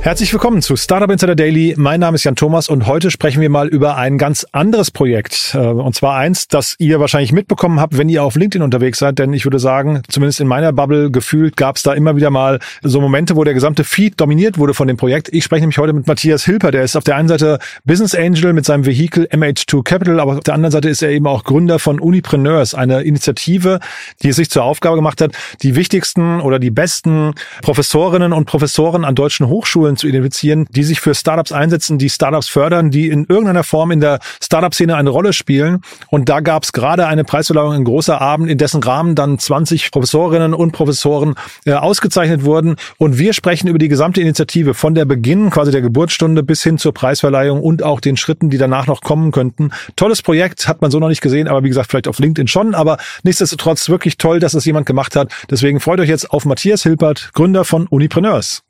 Herzlich willkommen zu Startup Insider Daily. Mein Name ist Jan Thomas und heute sprechen wir mal über ein ganz anderes Projekt. Äh, und zwar eins, das ihr wahrscheinlich mitbekommen habt, wenn ihr auf LinkedIn unterwegs seid. Denn ich würde sagen, zumindest in meiner Bubble gefühlt gab es da immer wieder mal so Momente, wo der gesamte Feed dominiert wurde von dem Projekt. Ich spreche nämlich heute mit Matthias Hilper. Der ist auf der einen Seite Business Angel mit seinem Vehikel MH2 Capital, aber auf der anderen Seite ist er eben auch Gründer von Unipreneurs, eine Initiative, die es sich zur Aufgabe gemacht hat, die wichtigsten oder die besten Professorinnen und Professoren an deutschen Hochschulen Hochschulen zu identifizieren, die sich für Startups einsetzen, die Startups fördern, die in irgendeiner Form in der Startup-Szene eine Rolle spielen. Und da gab es gerade eine Preisverleihung in großer Abend, in dessen Rahmen dann 20 Professorinnen und Professoren äh, ausgezeichnet wurden. Und wir sprechen über die gesamte Initiative von der Beginn quasi der Geburtsstunde bis hin zur Preisverleihung und auch den Schritten, die danach noch kommen könnten. Tolles Projekt, hat man so noch nicht gesehen, aber wie gesagt, vielleicht auf LinkedIn schon. Aber nichtsdestotrotz wirklich toll, dass es jemand gemacht hat. Deswegen freut euch jetzt auf Matthias Hilpert, Gründer von Unipreneurs.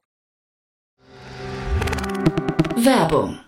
Werbung.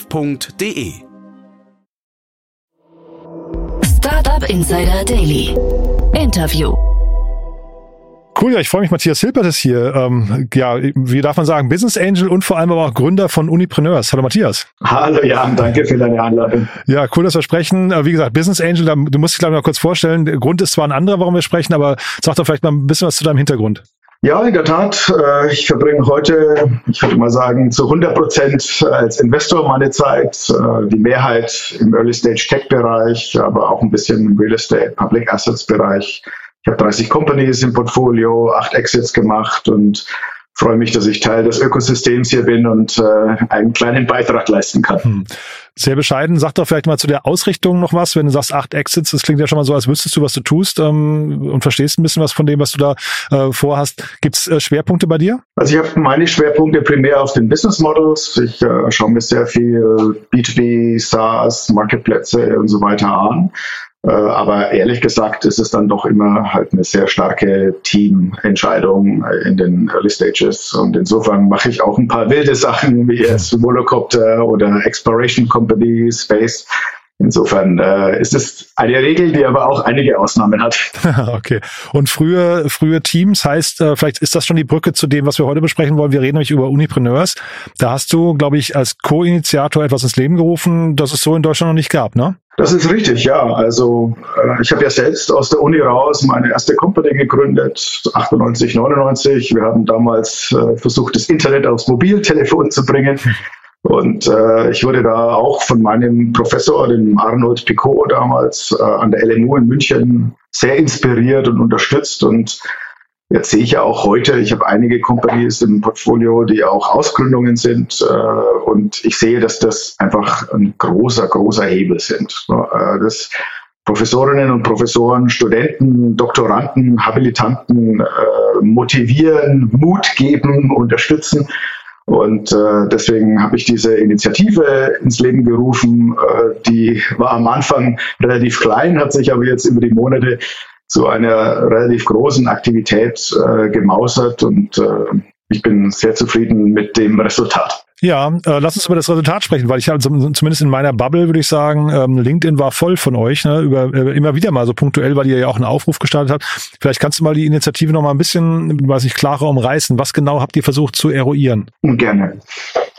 f.de. Startup Insider Daily. Interview. Cool, ja, ich freue mich, Matthias Hilpert ist hier. Ähm, ja, wie darf man sagen, Business Angel und vor allem aber auch Gründer von Unipreneurs. Hallo Matthias. Hallo Jan, danke für deine Einladung. Ja, cool, dass wir sprechen. Äh, wie gesagt, Business Angel, du musst dich glaube ich mal kurz vorstellen. Der Grund ist zwar ein anderer, warum wir sprechen, aber sag doch vielleicht mal ein bisschen was zu deinem Hintergrund. Ja, in der Tat. Äh, ich verbringe heute, ich würde mal sagen, zu 100 Prozent als Investor meine Zeit. Äh, die Mehrheit im Early Stage Tech Bereich, aber auch ein bisschen im Real Estate, Public Assets Bereich. Ich habe 30 Companies im Portfolio, acht Exits gemacht und freue mich, dass ich Teil des Ökosystems hier bin und äh, einen kleinen Beitrag leisten kann. Hm. Sehr bescheiden. Sag doch vielleicht mal zu der Ausrichtung noch was, wenn du sagst acht Exits, das klingt ja schon mal so, als wüsstest du, was du tust ähm, und verstehst ein bisschen was von dem, was du da äh, vorhast. Gibt es äh, Schwerpunkte bei dir? Also ich habe meine Schwerpunkte primär auf den Business Models. Ich äh, schaue mir sehr viel B2B, SaaS, Marketplätze und so weiter an. Äh, aber ehrlich gesagt ist es dann doch immer halt eine sehr starke Teamentscheidung in den Early Stages. Und insofern mache ich auch ein paar wilde Sachen wie jetzt Volocopter oder Exploration Company, Space. Insofern äh, ist es eine Regel, die aber auch einige Ausnahmen hat. okay. Und frühe, frühe Teams heißt, äh, vielleicht ist das schon die Brücke zu dem, was wir heute besprechen wollen. Wir reden nämlich über Unipreneurs. Da hast du, glaube ich, als Co-Initiator etwas ins Leben gerufen, das es so in Deutschland noch nicht gab, ne? Das ist richtig, ja. Also äh, ich habe ja selbst aus der Uni raus meine erste Company gegründet, 98, 99. Wir haben damals äh, versucht, das Internet aufs Mobiltelefon zu bringen. Und äh, ich wurde da auch von meinem Professor, dem Arnold Picot damals äh, an der LMU in München, sehr inspiriert und unterstützt. Und jetzt sehe ich ja auch heute, ich habe einige Companies im Portfolio, die auch Ausgründungen sind. Äh, und ich sehe, dass das einfach ein großer, großer Hebel sind. Äh, das Professorinnen und Professoren, Studenten, Doktoranden, Habilitanten äh, motivieren, Mut geben, unterstützen und äh, deswegen habe ich diese Initiative ins Leben gerufen. Äh, die war am Anfang relativ klein, hat sich aber jetzt über die Monate zu einer relativ großen Aktivität äh, gemausert und äh, ich bin sehr zufrieden mit dem Resultat. Ja, äh, lass uns über das Resultat sprechen, weil ich habe zumindest in meiner Bubble würde ich sagen, ähm, LinkedIn war voll von euch, ne, über äh, immer wieder mal so punktuell, weil ihr ja auch einen Aufruf gestartet habt. Vielleicht kannst du mal die Initiative noch mal ein bisschen, weiß ich, klarer umreißen. Was genau habt ihr versucht zu eruieren? Gerne.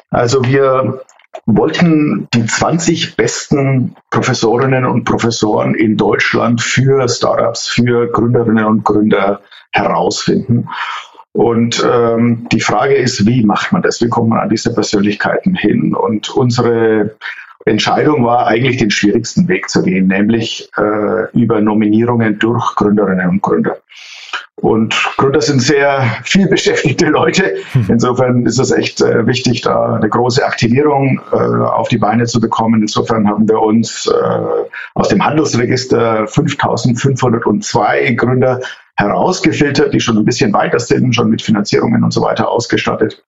Also wir wollten die 20 besten Professorinnen und Professoren in Deutschland für Startups, für Gründerinnen und Gründer herausfinden und ähm, die Frage ist, wie macht man das? Wie kommt man an diese Persönlichkeiten hin? Und unsere Entscheidung war eigentlich den schwierigsten Weg zu gehen, nämlich äh, über Nominierungen durch Gründerinnen und Gründer. Und Gründer sind sehr viel beschäftigte Leute. Insofern ist es echt äh, wichtig, da eine große Aktivierung äh, auf die Beine zu bekommen. Insofern haben wir uns äh, aus dem Handelsregister 5502 Gründer herausgefiltert, die schon ein bisschen weiter sind, schon mit Finanzierungen und so weiter ausgestattet.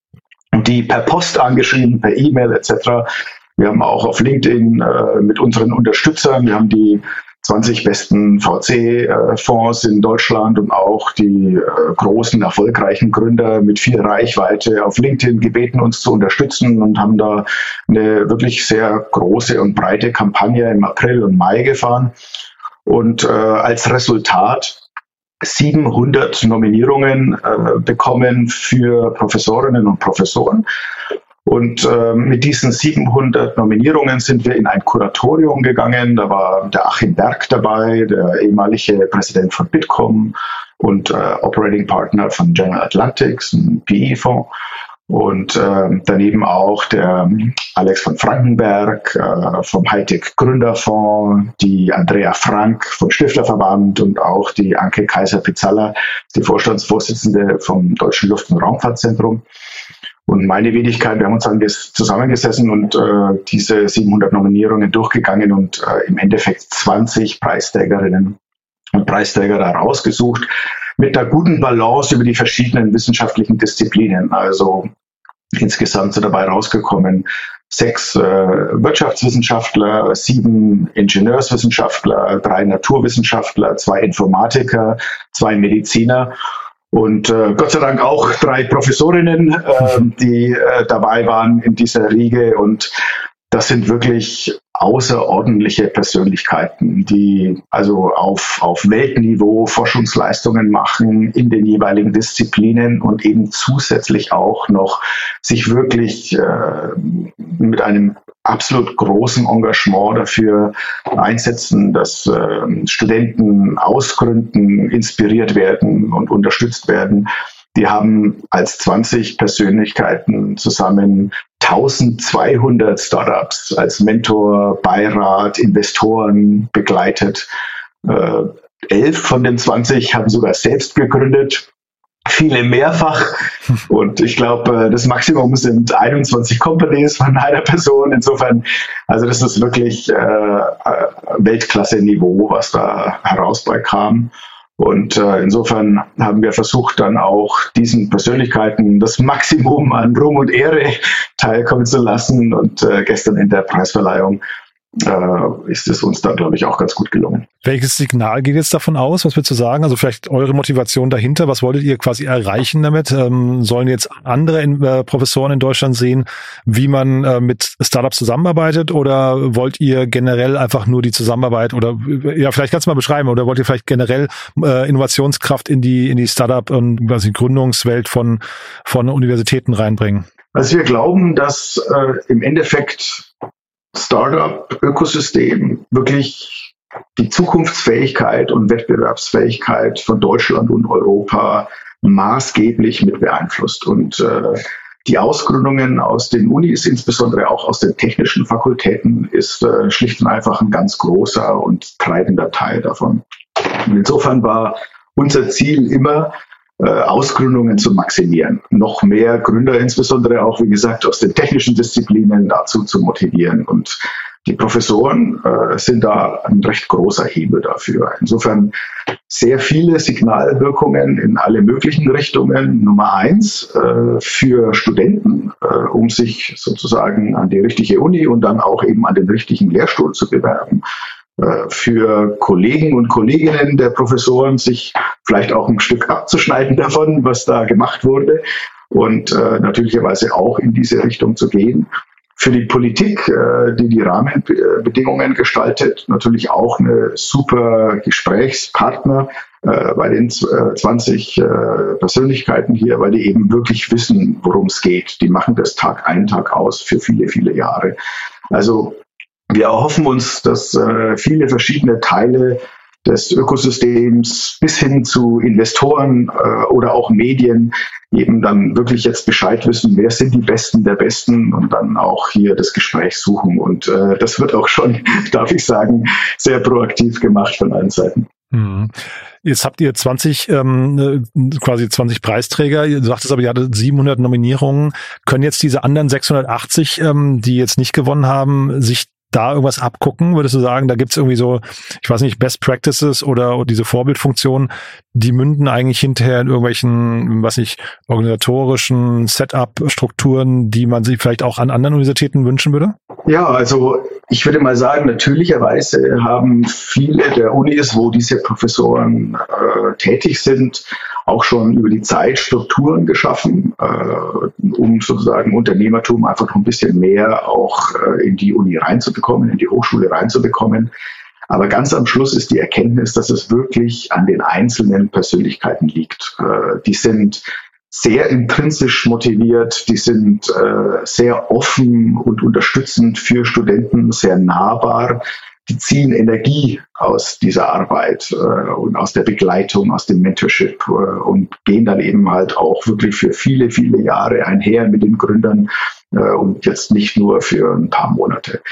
Und die per Post angeschrieben, per E-Mail etc. Wir haben auch auf LinkedIn äh, mit unseren Unterstützern, wir haben die 20 besten VC-Fonds in Deutschland und auch die äh, großen, erfolgreichen Gründer mit viel Reichweite auf LinkedIn gebeten, uns zu unterstützen und haben da eine wirklich sehr große und breite Kampagne im April und Mai gefahren. Und äh, als Resultat 700 Nominierungen äh, bekommen für Professorinnen und Professoren. Und äh, mit diesen 700 Nominierungen sind wir in ein Kuratorium gegangen. Da war der Achim Berg dabei, der ehemalige Präsident von Bitkom und äh, Operating Partner von General Atlantics, ein PE-Fonds. Und äh, daneben auch der Alex von Frankenberg äh, vom Hightech Gründerfonds, die Andrea Frank vom Stifterverband und auch die Anke Kaiser-Pizzalla, die Vorstandsvorsitzende vom Deutschen Luft- und Raumfahrtzentrum. Und meine Wenigkeit, wir haben uns dann zusammengesessen und äh, diese 700 Nominierungen durchgegangen und äh, im Endeffekt 20 Preisträgerinnen und Preisträger da rausgesucht mit einer guten Balance über die verschiedenen wissenschaftlichen Disziplinen. Also insgesamt sind dabei rausgekommen sechs äh, Wirtschaftswissenschaftler, sieben Ingenieurswissenschaftler, drei Naturwissenschaftler, zwei Informatiker, zwei Mediziner und äh, Gott sei Dank auch drei Professorinnen, äh, die äh, dabei waren in dieser Riege. Und das sind wirklich außerordentliche Persönlichkeiten, die also auf, auf Weltniveau Forschungsleistungen machen in den jeweiligen Disziplinen und eben zusätzlich auch noch sich wirklich äh, mit einem absolut großen Engagement dafür einsetzen, dass äh, Studenten ausgründen, inspiriert werden und unterstützt werden. Die haben als 20 Persönlichkeiten zusammen 1200 Startups als Mentor, Beirat, Investoren begleitet. Äh, elf von den 20 haben sogar selbst gegründet viele mehrfach. Und ich glaube, äh, das Maximum sind 21 Companies von einer Person. Insofern, also das ist wirklich äh, Weltklasse-Niveau, was da herauskam. Und äh, insofern haben wir versucht, dann auch diesen Persönlichkeiten das Maximum an Ruhm und Ehre teilkommen zu lassen. Und äh, gestern in der Preisverleihung äh, ist es uns da, glaube ich, auch ganz gut gelungen. Welches Signal geht jetzt davon aus? Was würdest du sagen? Also vielleicht eure Motivation dahinter. Was wolltet ihr quasi erreichen damit? Ähm, sollen jetzt andere in, äh, Professoren in Deutschland sehen, wie man äh, mit Startups zusammenarbeitet? Oder wollt ihr generell einfach nur die Zusammenarbeit oder ja, vielleicht kannst du mal beschreiben, oder wollt ihr vielleicht generell äh, Innovationskraft in die, in die Startup und quasi Gründungswelt von, von Universitäten reinbringen? Also wir glauben, dass äh, im Endeffekt Startup-Ökosystem wirklich die Zukunftsfähigkeit und Wettbewerbsfähigkeit von Deutschland und Europa maßgeblich mit beeinflusst. Und äh, die Ausgründungen aus den Unis, insbesondere auch aus den technischen Fakultäten, ist äh, schlicht und einfach ein ganz großer und treibender Teil davon. Und insofern war unser Ziel immer, Ausgründungen zu maximieren, noch mehr Gründer, insbesondere auch, wie gesagt, aus den technischen Disziplinen dazu zu motivieren. Und die Professoren äh, sind da ein recht großer Hebel dafür. Insofern sehr viele Signalwirkungen in alle möglichen Richtungen. Nummer eins äh, für Studenten, äh, um sich sozusagen an die richtige Uni und dann auch eben an den richtigen Lehrstuhl zu bewerben. Äh, für Kollegen und Kolleginnen der Professoren, sich vielleicht auch ein Stück abzuschneiden davon, was da gemacht wurde und äh, natürlicherweise auch in diese Richtung zu gehen. Für die Politik, äh, die die Rahmenbedingungen gestaltet, natürlich auch eine super Gesprächspartner äh, bei den äh, 20 äh, Persönlichkeiten hier, weil die eben wirklich wissen, worum es geht. Die machen das Tag ein, Tag aus für viele, viele Jahre. Also wir erhoffen uns, dass äh, viele verschiedene Teile des Ökosystems bis hin zu Investoren äh, oder auch Medien eben dann wirklich jetzt Bescheid wissen, wer sind die Besten der Besten und dann auch hier das Gespräch suchen. Und äh, das wird auch schon, darf ich sagen, sehr proaktiv gemacht von allen Seiten. Mhm. Jetzt habt ihr 20, ähm, quasi 20 Preisträger. Du sagtest aber, ihr hattet 700 Nominierungen. Können jetzt diese anderen 680, ähm, die jetzt nicht gewonnen haben, sich da irgendwas abgucken? Würdest du sagen, da gibt's irgendwie so, ich weiß nicht, Best Practices oder diese Vorbildfunktionen, die münden eigentlich hinterher in irgendwelchen, was ich, organisatorischen Setup-Strukturen, die man sich vielleicht auch an anderen Universitäten wünschen würde? Ja, also ich würde mal sagen, natürlicherweise haben viele der Unis, wo diese Professoren äh, tätig sind, auch schon über die Zeit Strukturen geschaffen, äh, um sozusagen Unternehmertum einfach noch ein bisschen mehr auch äh, in die Uni reinzubekommen, in die Hochschule reinzubekommen. Aber ganz am Schluss ist die Erkenntnis, dass es wirklich an den einzelnen Persönlichkeiten liegt. Äh, die sind sehr intrinsisch motiviert, die sind äh, sehr offen und unterstützend für Studenten, sehr nahbar die ziehen Energie aus dieser Arbeit äh, und aus der Begleitung, aus dem Mentorship und gehen dann eben halt auch wirklich für viele, viele Jahre einher mit den Gründern und jetzt nicht nur für ein paar Monate.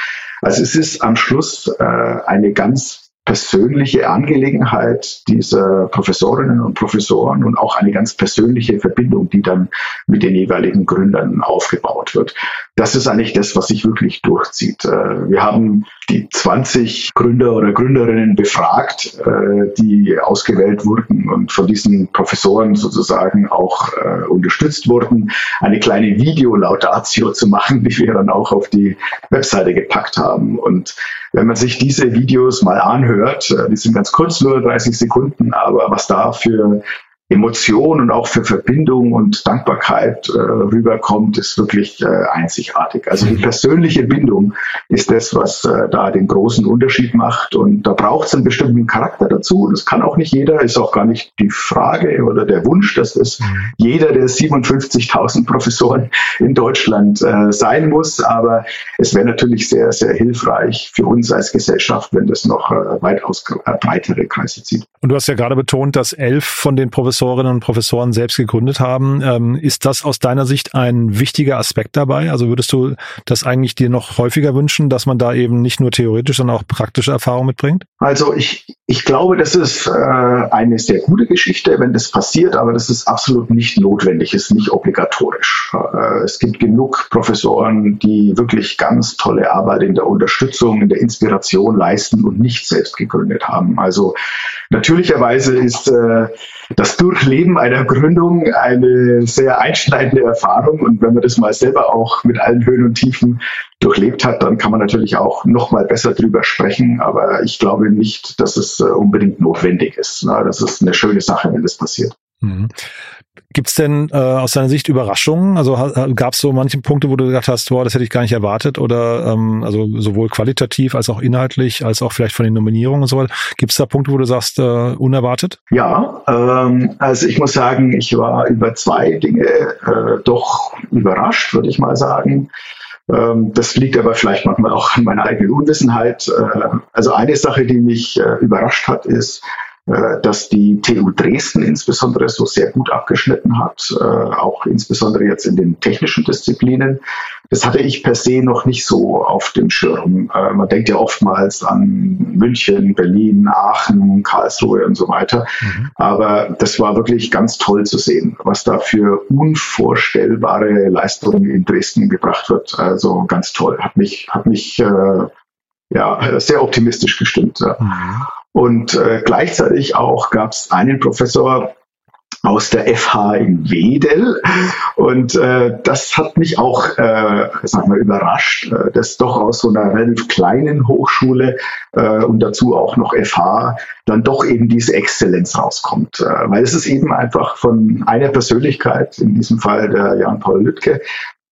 Also es ist am Schluss äh, eine ganz persönliche Angelegenheit dieser Professorinnen und Professoren und auch eine ganz persönliche Verbindung, die dann mit den jeweiligen Gründern aufgebaut wird. Das ist eigentlich das, was sich wirklich durchzieht. Äh, wir haben die 20 Gründer oder Gründerinnen befragt, äh, die ausgewählt wurden und von diesen Professoren sozusagen auch äh, unterstützt wurden, eine kleine Videolaudatio zu machen, die wir dann auch auf die Webseite gepackt haben. Und wenn man sich diese Videos mal anhört, äh, die sind ganz kurz, nur 30 Sekunden, aber was da für Emotion und auch für Verbindung und Dankbarkeit äh, rüberkommt, ist wirklich äh, einzigartig. Also die persönliche Bindung ist das, was äh, da den großen Unterschied macht. Und da braucht es einen bestimmten Charakter dazu. Das kann auch nicht jeder, ist auch gar nicht die Frage oder der Wunsch, dass das jeder der 57.000 Professoren in Deutschland äh, sein muss. Aber es wäre natürlich sehr, sehr hilfreich für uns als Gesellschaft, wenn das noch äh, weitaus äh, breitere Kreise zieht. Und du hast ja gerade betont, dass elf von den Professoren Professorinnen und Professoren selbst gegründet haben. Ähm, ist das aus deiner Sicht ein wichtiger Aspekt dabei? Also würdest du das eigentlich dir noch häufiger wünschen, dass man da eben nicht nur theoretisch, sondern auch praktische Erfahrung mitbringt? Also ich, ich glaube, das ist äh, eine sehr gute Geschichte, wenn das passiert, aber das ist absolut nicht notwendig, ist nicht obligatorisch. Äh, es gibt genug Professoren, die wirklich ganz tolle Arbeit in der Unterstützung, in der Inspiration leisten und nicht selbst gegründet haben. Also natürlicherweise ist äh, das Durchleben einer Gründung eine sehr einschneidende Erfahrung. Und wenn man das mal selber auch mit allen Höhen und Tiefen durchlebt hat, dann kann man natürlich auch noch mal besser drüber sprechen. Aber ich glaube nicht, dass es äh, unbedingt notwendig ist. Das ist eine schöne Sache, wenn das passiert. Mhm. Gibt es denn äh, aus deiner Sicht Überraschungen? Also gab es so manche Punkte, wo du gedacht hast, boah, das hätte ich gar nicht erwartet oder ähm, also sowohl qualitativ als auch inhaltlich, als auch vielleicht von den Nominierungen und so weiter. Gibt es da Punkte, wo du sagst, äh, unerwartet? Ja, ähm, also ich muss sagen, ich war über zwei Dinge äh, doch überrascht, würde ich mal sagen. Ähm, das liegt aber vielleicht manchmal auch an meiner eigenen Unwissenheit. Äh, also eine Sache, die mich äh, überrascht hat, ist, dass die TU Dresden insbesondere so sehr gut abgeschnitten hat, äh, auch insbesondere jetzt in den technischen Disziplinen. Das hatte ich per se noch nicht so auf dem Schirm. Äh, man denkt ja oftmals an München, Berlin, Aachen, Karlsruhe und so weiter. Mhm. Aber das war wirklich ganz toll zu sehen, was da für unvorstellbare Leistungen in Dresden gebracht wird. Also ganz toll. Hat mich, hat mich äh, ja, sehr optimistisch gestimmt. Ja. Mhm. Und äh, gleichzeitig auch gab es einen Professor aus der FH in Wedel. Und äh, das hat mich auch, äh, sag mal, überrascht, äh, dass doch aus so einer relativ kleinen Hochschule äh, und dazu auch noch FH dann doch eben diese Exzellenz rauskommt. Äh, weil es ist eben einfach von einer Persönlichkeit, in diesem Fall der Jan-Paul Lüttke,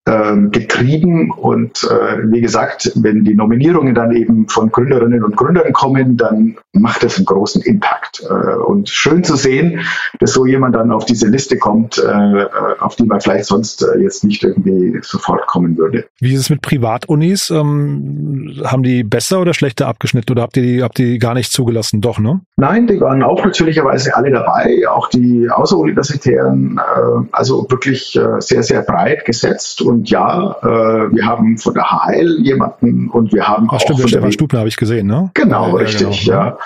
getrieben und äh, wie gesagt, wenn die Nominierungen dann eben von Gründerinnen und Gründern kommen, dann macht das einen großen Impact. Äh, und schön zu sehen, dass so jemand dann auf diese Liste kommt, äh, auf die man vielleicht sonst äh, jetzt nicht irgendwie sofort kommen würde. Wie ist es mit Privatunis? Ähm, haben die besser oder schlechter abgeschnitten oder habt ihr die, habt ihr die gar nicht zugelassen? Doch, ne? Nein, die waren auch natürlicherweise alle dabei, auch die außeruniversitären, äh, also wirklich äh, sehr, sehr breit gesetzt und ja, äh, wir haben von der HL jemanden und wir haben Ach, auch stimmt, von Stefan der Stubner habe ich gesehen, ne? Genau, Ja, ja, richtig, genau. ja.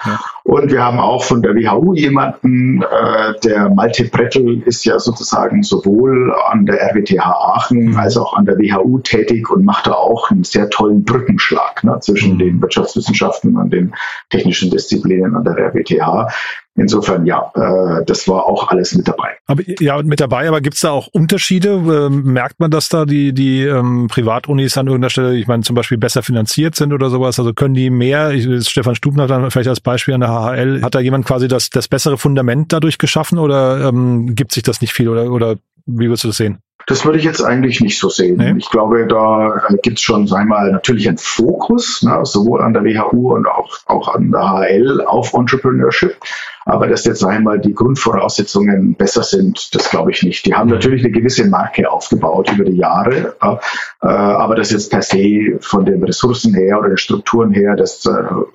Und wir haben auch von der WHU jemanden, äh, der Malte Brettel ist ja sozusagen sowohl an der RWTH Aachen Mhm. als auch an der WHU tätig und macht da auch einen sehr tollen Brückenschlag ne, zwischen Mhm. den Wirtschaftswissenschaften und den technischen Disziplinen an der RWTH. Insofern, ja, äh, das war auch alles mit dabei. Aber ja, mit dabei, aber gibt's da auch Unterschiede? Ähm, merkt man, dass da die, die ähm, Privatunis an irgendeiner Stelle, ich meine, zum Beispiel besser finanziert sind oder sowas? Also können die mehr, ich, Stefan Stubner dann vielleicht als Beispiel an der HHL, hat da jemand quasi das, das bessere Fundament dadurch geschaffen oder ähm, gibt sich das nicht viel oder, oder wie würdest du das sehen? Das würde ich jetzt eigentlich nicht so sehen. Nee? Ich glaube, da äh, gibt es schon, sagen wir mal, natürlich einen Fokus, ne, sowohl an der WHU und auch, auch an der HL auf Entrepreneurship. Aber dass jetzt einmal die Grundvoraussetzungen besser sind, das glaube ich nicht. Die haben natürlich eine gewisse Marke aufgebaut über die Jahre, äh, aber das jetzt per se von den Ressourcen her oder den Strukturen her das äh,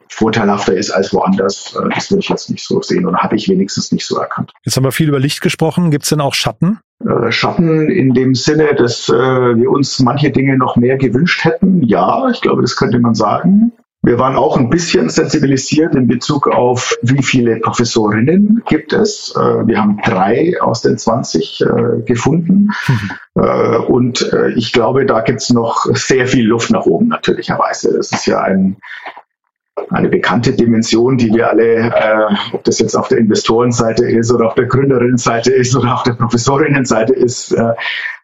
vorteilhafter ist als woanders, äh, das würde ich jetzt nicht so sehen oder habe ich wenigstens nicht so erkannt. Jetzt haben wir viel über Licht gesprochen. Gibt's denn auch Schatten? Äh, Schatten in dem Sinne, dass äh, wir uns manche Dinge noch mehr gewünscht hätten. Ja, ich glaube, das könnte man sagen. Wir waren auch ein bisschen sensibilisiert in Bezug auf, wie viele Professorinnen gibt es. Äh, wir haben drei aus den 20 äh, gefunden. Äh, und ich glaube, da gibt es noch sehr viel Luft nach oben, natürlicherweise. Das ist ja ein, eine bekannte Dimension, die wir alle, äh, ob das jetzt auf der Investorenseite ist oder auf der Gründerinnenseite ist oder auf der Professorinnenseite ist, äh,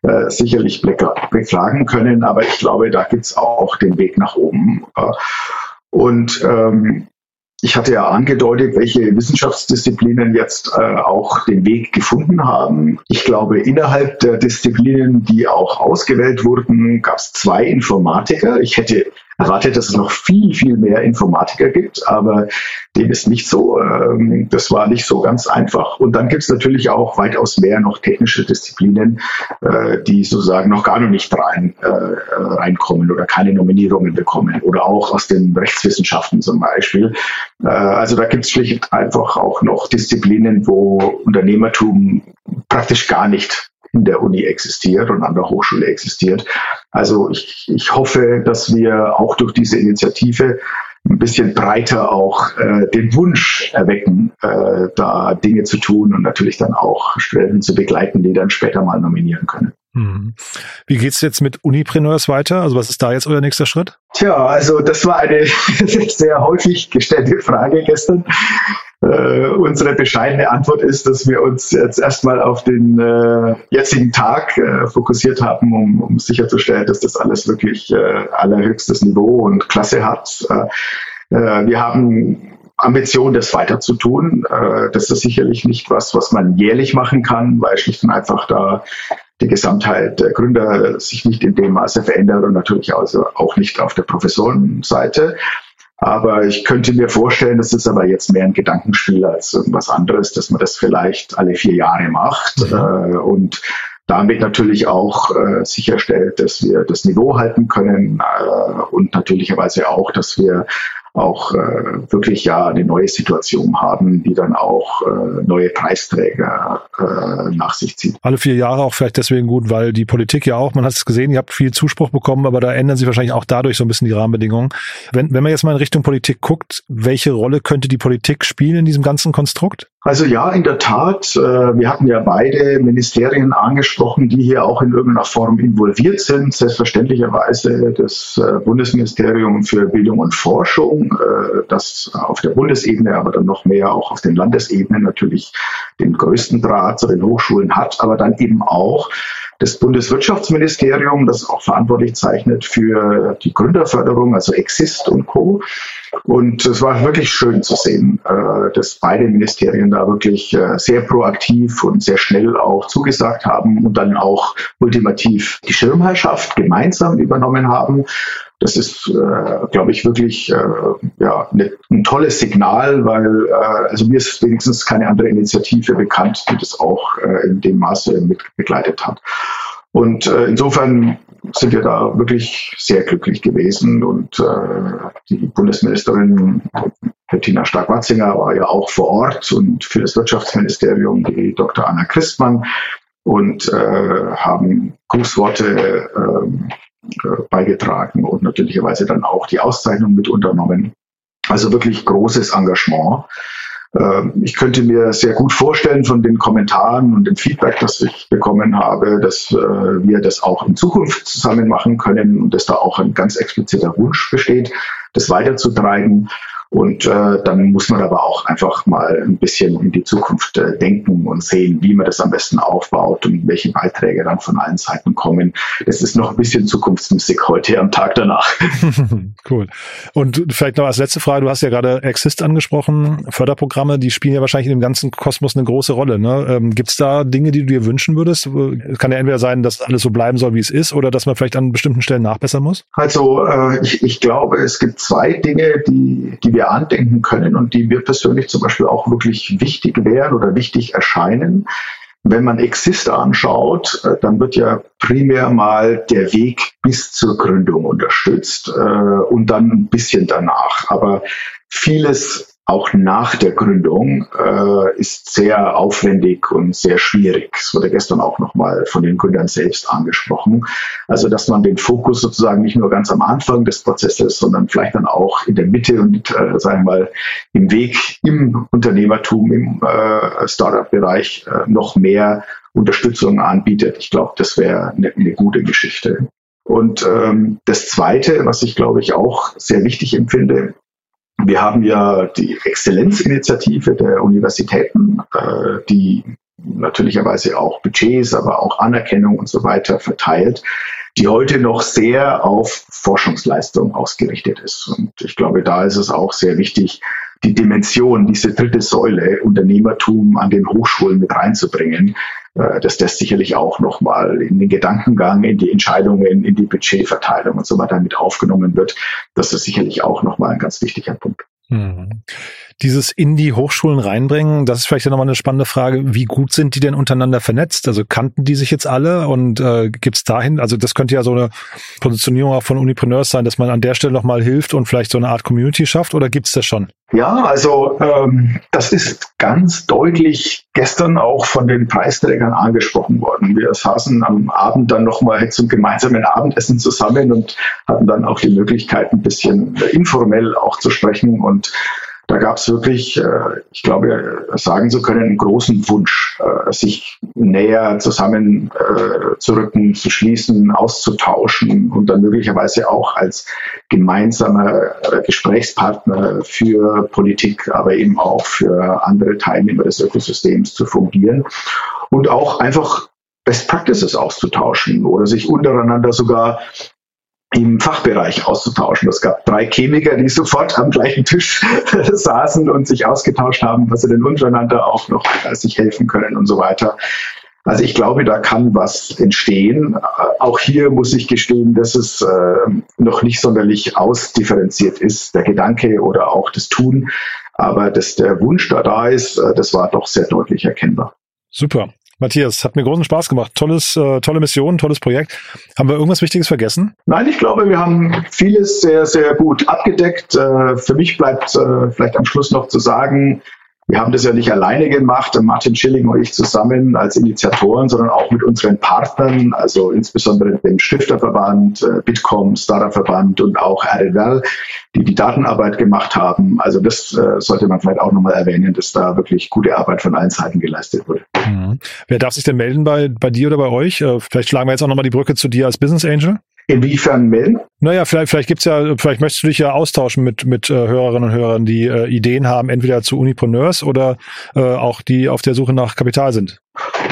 äh, sicherlich bekla- beklagen können. Aber ich glaube, da gibt es auch den Weg nach oben. Äh, und ähm, ich hatte ja angedeutet, welche Wissenschaftsdisziplinen jetzt äh, auch den Weg gefunden haben. Ich glaube, innerhalb der Disziplinen, die auch ausgewählt wurden, gab es zwei Informatiker. Ich hätte erwartet, dass es noch viel, viel mehr Informatiker gibt, aber dem ist nicht so. Ähm, das war nicht so ganz einfach. Und dann gibt es natürlich auch weitaus mehr noch technische Disziplinen, äh, die sozusagen noch gar noch nicht rein, äh, reinkommen oder keine Nominierungen bekommen. Oder auch aus den Rechtswissenschaften zum Beispiel. Äh, also da gibt es schlicht einfach auch noch Disziplinen, wo Unternehmertum praktisch gar nicht in der Uni existiert und an der Hochschule existiert. Also ich, ich hoffe, dass wir auch durch diese Initiative ein bisschen breiter auch äh, den Wunsch erwecken, äh, da Dinge zu tun und natürlich dann auch Studenten zu begleiten, die dann später mal nominieren können. Mhm. Wie geht's jetzt mit Unipreneurs weiter? Also was ist da jetzt euer nächster Schritt? Tja, also das war eine sehr häufig gestellte Frage gestern. Äh, unsere bescheidene Antwort ist, dass wir uns jetzt erstmal auf den äh, jetzigen Tag äh, fokussiert haben, um, um sicherzustellen, dass das alles wirklich äh, allerhöchstes Niveau und Klasse hat. Äh, äh, wir haben Ambition, das weiter zu tun. Das ist sicherlich nicht was, was man jährlich machen kann, weil schlicht und einfach da die Gesamtheit der Gründer sich nicht in dem Maße verändert und natürlich also auch nicht auf der Professorenseite. Aber ich könnte mir vorstellen, das ist aber jetzt mehr ein Gedankenspiel als irgendwas anderes, dass man das vielleicht alle vier Jahre macht Mhm. äh, und damit natürlich auch äh, sicherstellt, dass wir das Niveau halten können äh, und natürlicherweise auch, dass wir auch äh, wirklich ja eine neue Situation haben, die dann auch äh, neue Preisträger äh, nach sich zieht. Alle vier Jahre auch vielleicht deswegen gut, weil die Politik ja auch, man hat es gesehen, ihr habt viel Zuspruch bekommen, aber da ändern sich wahrscheinlich auch dadurch so ein bisschen die Rahmenbedingungen. Wenn, wenn man jetzt mal in Richtung Politik guckt, welche Rolle könnte die Politik spielen in diesem ganzen Konstrukt? Also ja, in der Tat. Äh, wir hatten ja beide Ministerien angesprochen, die hier auch in irgendeiner Form involviert sind. Selbstverständlicherweise das äh, Bundesministerium für Bildung und Forschung, äh, das auf der Bundesebene, aber dann noch mehr auch auf den Landesebenen natürlich den größten Draht zu den Hochschulen hat, aber dann eben auch das Bundeswirtschaftsministerium, das auch verantwortlich zeichnet für die Gründerförderung, also Exist und Co. Und es war wirklich schön zu sehen, äh, dass beide Ministerien da wirklich äh, sehr proaktiv und sehr schnell auch zugesagt haben und dann auch ultimativ die Schirmherrschaft gemeinsam übernommen haben. Das ist, äh, glaube ich, wirklich äh, ja, ne, ein tolles Signal, weil äh, also mir ist wenigstens keine andere Initiative bekannt, die das auch äh, in dem Maße mit begleitet hat. Und insofern sind wir da wirklich sehr glücklich gewesen. Und äh, die Bundesministerin Bettina Stark-Watzinger war ja auch vor Ort und für das Wirtschaftsministerium die Dr. Anna Christmann und äh, haben Grußworte äh, beigetragen und natürlicherweise dann auch die Auszeichnung mit unternommen. Also wirklich großes Engagement. Ähm, ich könnte mir sehr gut vorstellen von den Kommentaren und dem Feedback, das ich bekommen habe, dass äh, wir das auch in Zukunft zusammen machen können und dass da auch ein ganz expliziter Wunsch besteht, das weiterzutreiben. Und äh, dann muss man aber auch einfach mal ein bisschen in die Zukunft äh, denken und sehen, wie man das am besten aufbaut und welche Beiträge dann von allen Seiten kommen. Es ist noch ein bisschen Zukunftsmusik heute am Tag danach. cool. Und vielleicht noch als letzte Frage, du hast ja gerade Exist angesprochen, Förderprogramme, die spielen ja wahrscheinlich in dem ganzen Kosmos eine große Rolle. Ne? Ähm, Gibt es da Dinge, die du dir wünschen würdest? Es kann ja entweder sein, dass alles so bleiben soll, wie es ist, oder dass man vielleicht an bestimmten Stellen nachbessern muss? Also äh, ich, ich glaube, es gibt zwei Dinge, die, die wir andenken können und die mir persönlich zum Beispiel auch wirklich wichtig wären oder wichtig erscheinen. Wenn man Exist anschaut, äh, dann wird ja primär mal der Weg bis zur Gründung unterstützt äh, und dann ein bisschen danach. Aber vieles auch nach der Gründung äh, ist sehr aufwendig und sehr schwierig. Es wurde gestern auch nochmal von den Gründern selbst angesprochen. Also, dass man den Fokus sozusagen nicht nur ganz am Anfang des Prozesses, sondern vielleicht dann auch in der Mitte und, äh, sagen wir mal, im Weg im Unternehmertum, im äh, Startup-Bereich äh, noch mehr Unterstützung anbietet. Ich glaube, das wäre eine, eine gute Geschichte. Und ähm, das Zweite, was ich glaube ich auch sehr wichtig empfinde, wir haben ja die Exzellenzinitiative der Universitäten, äh, die natürlicherweise auch Budgets, aber auch Anerkennung und so weiter verteilt, die heute noch sehr auf Forschungsleistung ausgerichtet ist. Und ich glaube, da ist es auch sehr wichtig, die Dimension, diese dritte Säule Unternehmertum an den Hochschulen mit reinzubringen, äh, dass das sicherlich auch nochmal in den Gedankengang, in die Entscheidungen, in die Budgetverteilung und so weiter mit aufgenommen wird. Das ist sicherlich auch nochmal ein ganz wichtiger Punkt. Dieses in die Hochschulen reinbringen, das ist vielleicht ja nochmal eine spannende Frage. Wie gut sind die denn untereinander vernetzt? Also kannten die sich jetzt alle und äh, gibt es dahin, also das könnte ja so eine Positionierung auch von Unipreneurs sein, dass man an der Stelle nochmal hilft und vielleicht so eine Art Community schafft oder gibt es das schon? Ja, also ähm, das ist ganz deutlich gestern auch von den Preisträgern angesprochen worden. Wir saßen am Abend dann nochmal zum gemeinsamen Abendessen zusammen und hatten dann auch die Möglichkeit, ein bisschen informell auch zu sprechen und da gab es wirklich, äh, ich glaube, sagen zu können, einen großen Wunsch, äh, sich näher zusammenzurücken, zu schließen, auszutauschen und dann möglicherweise auch als gemeinsamer Gesprächspartner für Politik, aber eben auch für andere Teilnehmer des Ökosystems zu fungieren und auch einfach Best Practices auszutauschen oder sich untereinander sogar im Fachbereich auszutauschen. Es gab drei Chemiker, die sofort am gleichen Tisch saßen und sich ausgetauscht haben, was sie denn untereinander auch noch sich helfen können und so weiter. Also ich glaube, da kann was entstehen. Auch hier muss ich gestehen, dass es äh, noch nicht sonderlich ausdifferenziert ist, der Gedanke oder auch das Tun. Aber dass der Wunsch da da ist, äh, das war doch sehr deutlich erkennbar. Super. Matthias, hat mir großen Spaß gemacht. Tolles, äh, tolle Mission, tolles Projekt. Haben wir irgendwas Wichtiges vergessen? Nein, ich glaube, wir haben vieles sehr, sehr gut abgedeckt. Äh, für mich bleibt äh, vielleicht am Schluss noch zu sagen, wir haben das ja nicht alleine gemacht, Martin Schilling und ich zusammen als Initiatoren, sondern auch mit unseren Partnern, also insbesondere dem Stifterverband, äh, Bitkom, Startup-Verband und auch RLL, die die Datenarbeit gemacht haben. Also das äh, sollte man vielleicht auch nochmal erwähnen, dass da wirklich gute Arbeit von allen Seiten geleistet wurde. Mhm. Wer darf sich denn melden bei, bei dir oder bei euch? Äh, vielleicht schlagen wir jetzt auch nochmal die Brücke zu dir als Business Angel. Inwiefern melden? Naja, vielleicht, vielleicht gibt's ja, vielleicht möchtest du dich ja austauschen mit, mit äh, Hörerinnen und Hörern, die äh, Ideen haben, entweder zu Unipreneurs oder äh, auch die auf der Suche nach Kapital sind.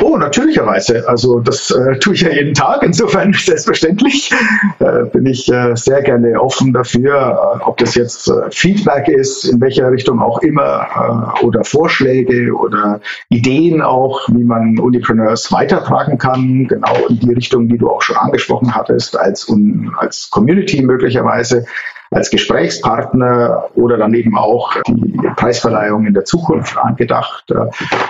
Oh, natürlicherweise. Also das äh, tue ich ja jeden Tag. Insofern selbstverständlich äh, bin ich äh, sehr gerne offen dafür, äh, ob das jetzt äh, Feedback ist, in welcher Richtung auch immer, äh, oder Vorschläge oder Ideen auch, wie man Unipreneurs weitertragen kann, genau in die Richtung, die du auch schon angesprochen hattest, als, als Community möglicherweise als Gesprächspartner oder dann eben auch die Preisverleihung in der Zukunft angedacht.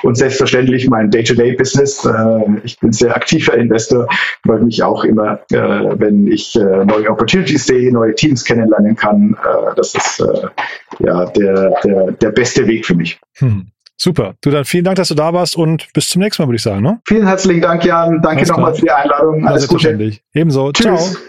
Und selbstverständlich mein Day-to-Day-Business. Äh, ich bin sehr aktiver Investor, freue mich auch immer, äh, wenn ich äh, neue Opportunities sehe, neue Teams kennenlernen kann. Das ist ja der, der, der beste Weg für mich. Hm. Super. Du dann vielen Dank, dass du da warst und bis zum nächsten Mal, würde ich sagen. Ne? Vielen herzlichen Dank, Jan. Danke nochmal für die Einladung. Alles Gute. Ebenso. Tschüss. Ciao.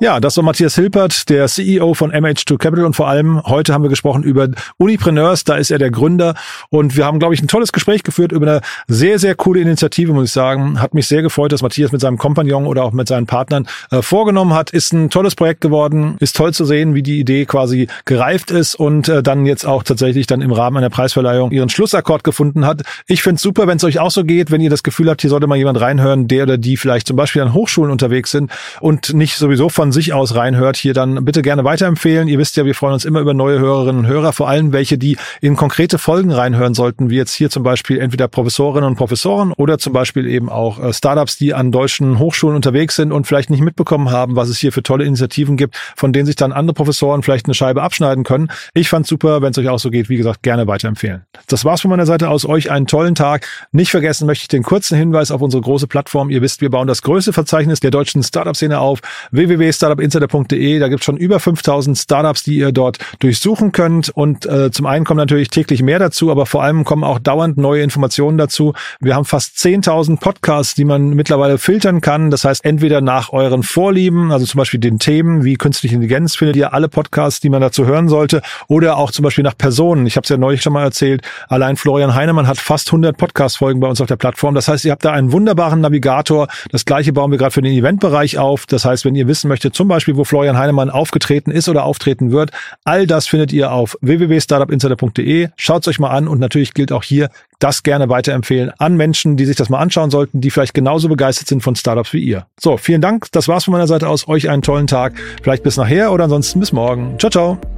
Ja, das war Matthias Hilpert, der CEO von MH2 Capital und vor allem heute haben wir gesprochen über Unipreneurs, da ist er der Gründer und wir haben, glaube ich, ein tolles Gespräch geführt über eine sehr, sehr coole Initiative, muss ich sagen. Hat mich sehr gefreut, dass Matthias mit seinem Kompagnon oder auch mit seinen Partnern äh, vorgenommen hat. Ist ein tolles Projekt geworden, ist toll zu sehen, wie die Idee quasi gereift ist und äh, dann jetzt auch tatsächlich dann im Rahmen einer Preisverleihung ihren Schlussakkord gefunden hat. Ich finde es super, wenn es euch auch so geht, wenn ihr das Gefühl habt, hier sollte mal jemand reinhören, der oder die vielleicht zum Beispiel an Hochschulen unterwegs sind und nicht sowieso von von sich aus reinhört, hier dann bitte gerne weiterempfehlen. Ihr wisst ja, wir freuen uns immer über neue Hörerinnen und Hörer, vor allem welche, die in konkrete Folgen reinhören sollten, wie jetzt hier zum Beispiel entweder Professorinnen und Professoren oder zum Beispiel eben auch äh, Startups, die an deutschen Hochschulen unterwegs sind und vielleicht nicht mitbekommen haben, was es hier für tolle Initiativen gibt, von denen sich dann andere Professoren vielleicht eine Scheibe abschneiden können. Ich fand's super, wenn es euch auch so geht, wie gesagt, gerne weiterempfehlen. Das war's von meiner Seite aus. Euch einen tollen Tag. Nicht vergessen möchte ich den kurzen Hinweis auf unsere große Plattform. Ihr wisst, wir bauen das größte Verzeichnis der deutschen Startup-Szene auf. www startupinsider.de. Da gibt es schon über 5000 Startups, die ihr dort durchsuchen könnt. Und äh, zum einen kommen natürlich täglich mehr dazu, aber vor allem kommen auch dauernd neue Informationen dazu. Wir haben fast 10.000 Podcasts, die man mittlerweile filtern kann. Das heißt, entweder nach euren Vorlieben, also zum Beispiel den Themen wie künstliche Intelligenz, findet ihr alle Podcasts, die man dazu hören sollte. Oder auch zum Beispiel nach Personen. Ich habe es ja neulich schon mal erzählt. Allein Florian Heinemann hat fast 100 Podcast-Folgen bei uns auf der Plattform. Das heißt, ihr habt da einen wunderbaren Navigator. Das gleiche bauen wir gerade für den Eventbereich auf. Das heißt, wenn ihr wissen möchtet, zum Beispiel wo Florian Heinemann aufgetreten ist oder auftreten wird. All das findet ihr auf www.startupinsider.de. Schaut es euch mal an und natürlich gilt auch hier, das gerne weiterempfehlen an Menschen, die sich das mal anschauen sollten, die vielleicht genauso begeistert sind von Startups wie ihr. So, vielen Dank. Das war's von meiner Seite aus. Euch einen tollen Tag. Vielleicht bis nachher oder ansonsten bis morgen. Ciao, ciao.